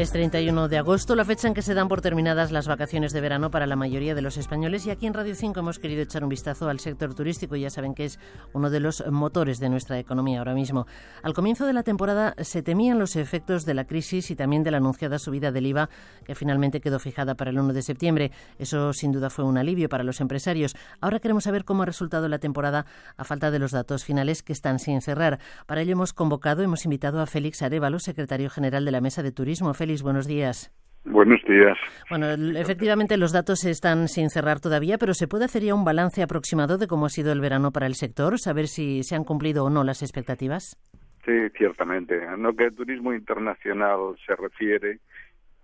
Es 31 de agosto, la fecha en que se dan por terminadas las vacaciones de verano para la mayoría de los españoles y aquí en Radio 5 hemos querido echar un vistazo al sector turístico ya saben que es uno de los motores de nuestra economía ahora mismo. Al comienzo de la temporada se temían los efectos de la crisis y también de la anunciada subida del IVA que finalmente quedó fijada para el 1 de septiembre. Eso sin duda fue un alivio para los empresarios. Ahora queremos saber cómo ha resultado la temporada a falta de los datos finales que están sin cerrar. Para ello hemos convocado, hemos invitado a Félix Arevalo, secretario general de la Mesa de Turismo buenos días. Buenos días. Bueno, efectivamente los datos están sin cerrar todavía, pero ¿se puede hacer ya un balance aproximado de cómo ha sido el verano para el sector? ¿Saber si se han cumplido o no las expectativas? Sí, ciertamente. En lo que el turismo internacional se refiere,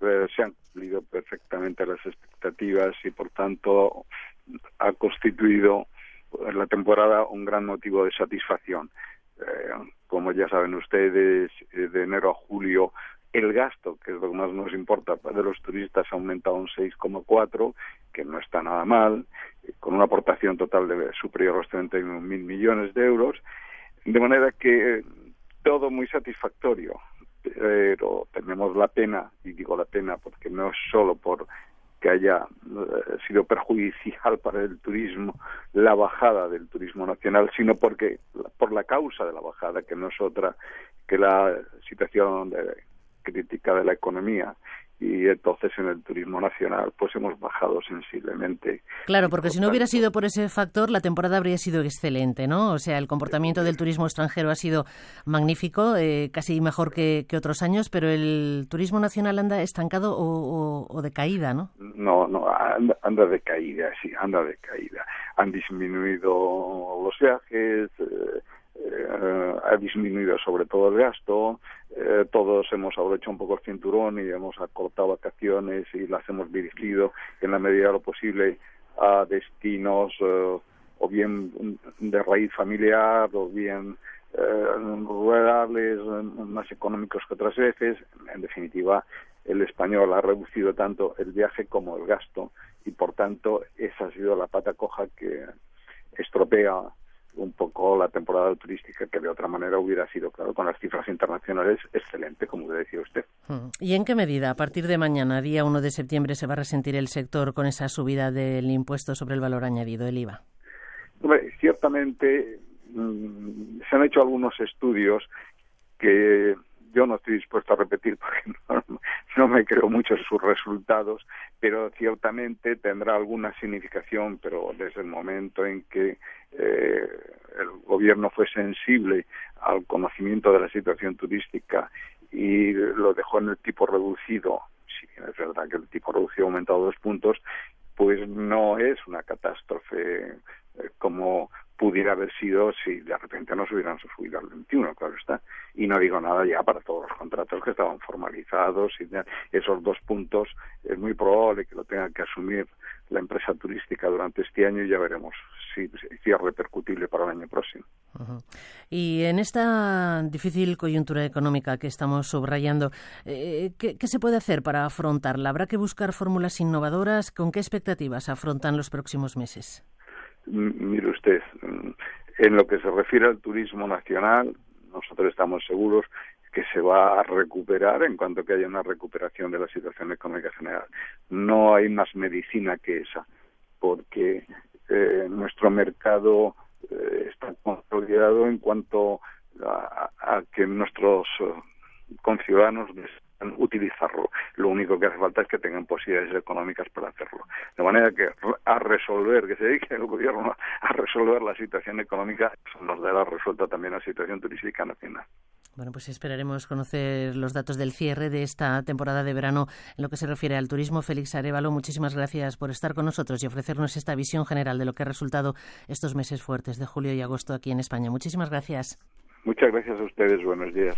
eh, se han cumplido perfectamente las expectativas y, por tanto, ha constituido en la temporada un gran motivo de satisfacción. Eh, como ya saben ustedes, eh, de enero a julio el gasto, que es lo que más nos importa, de los turistas ha aumentado un 6,4, que no está nada mal, con una aportación total de superior a los 31.000 millones de euros, de manera que todo muy satisfactorio, pero tenemos la pena, y digo la pena porque no es solo por que haya eh, sido perjudicial para el turismo la bajada del turismo nacional, sino porque por la causa de la bajada, que no es otra que la situación de crítica de la economía y entonces en el turismo nacional pues hemos bajado sensiblemente. Claro, porque si no hubiera sido por ese factor la temporada habría sido excelente, ¿no? O sea, el comportamiento del turismo extranjero ha sido magnífico, eh, casi mejor que, otros años, pero el turismo nacional anda estancado o, de caída, ¿no? No, no, anda, de caída, sí, anda de caída. Han disminuido los viajes. Eh, eh, ha disminuido sobre todo el gasto, eh, todos hemos hecho un poco el cinturón y hemos acortado vacaciones y las hemos dirigido en la medida de lo posible a destinos eh, o bien de raíz familiar o bien rurales, más económicos que otras veces. En definitiva, el español ha reducido tanto el viaje como el gasto y por tanto esa ha sido la pata coja que estropea un poco la temporada turística que de otra manera hubiera sido, claro, con las cifras internacionales excelente, como decía usted. Hmm. ¿Y en qué medida, a partir de mañana, día 1 de septiembre, se va a resentir el sector con esa subida del impuesto sobre el valor añadido, el IVA? ciertamente mm, se han hecho algunos estudios que yo no estoy dispuesto a repetir porque no, me creo mucho en sus resultados, pero ciertamente tendrá alguna significación, pero desde el momento en que eh, gobierno fue sensible al conocimiento de la situación turística y lo dejó en el tipo reducido, si bien es verdad que el tipo reducido ha aumentado dos puntos, pues no es una catástrofe eh, como pudiera haber sido si de repente nos hubieran subido al 21, claro está. Y no digo nada ya para todos los contratos que estaban formalizados y esos dos puntos es muy probable que lo tenga que asumir la empresa turística durante este año y ya veremos si, si es repercutible para el año próximo. Y en esta difícil coyuntura económica que estamos subrayando, eh, ¿qué, ¿qué, se puede hacer para afrontarla? ¿Habrá que buscar fórmulas innovadoras? ¿Con qué expectativas afrontan los próximos meses? Mire usted, en lo que se refiere al turismo nacional, nosotros estamos seguros que se va a recuperar en cuanto que haya una recuperación de la situación económica general. No hay más medicina que esa, porque eh, nuestro mercado eh, está consolidado en cuanto a, a que nuestros eh, conciudadanos utilizarlo. Lo único que hace falta es que tengan posibilidades económicas para hacerlo. De manera que a resolver, que se dedique el gobierno a resolver la situación económica, nos dará resuelta también la situación turística nacional. Bueno, pues esperaremos conocer los datos del cierre de esta temporada de verano en lo que se refiere al turismo. Félix Arevalo, muchísimas gracias por estar con nosotros y ofrecernos esta visión general de lo que ha resultado estos meses fuertes de julio y agosto aquí en España. Muchísimas gracias. Muchas gracias a ustedes. Buenos días.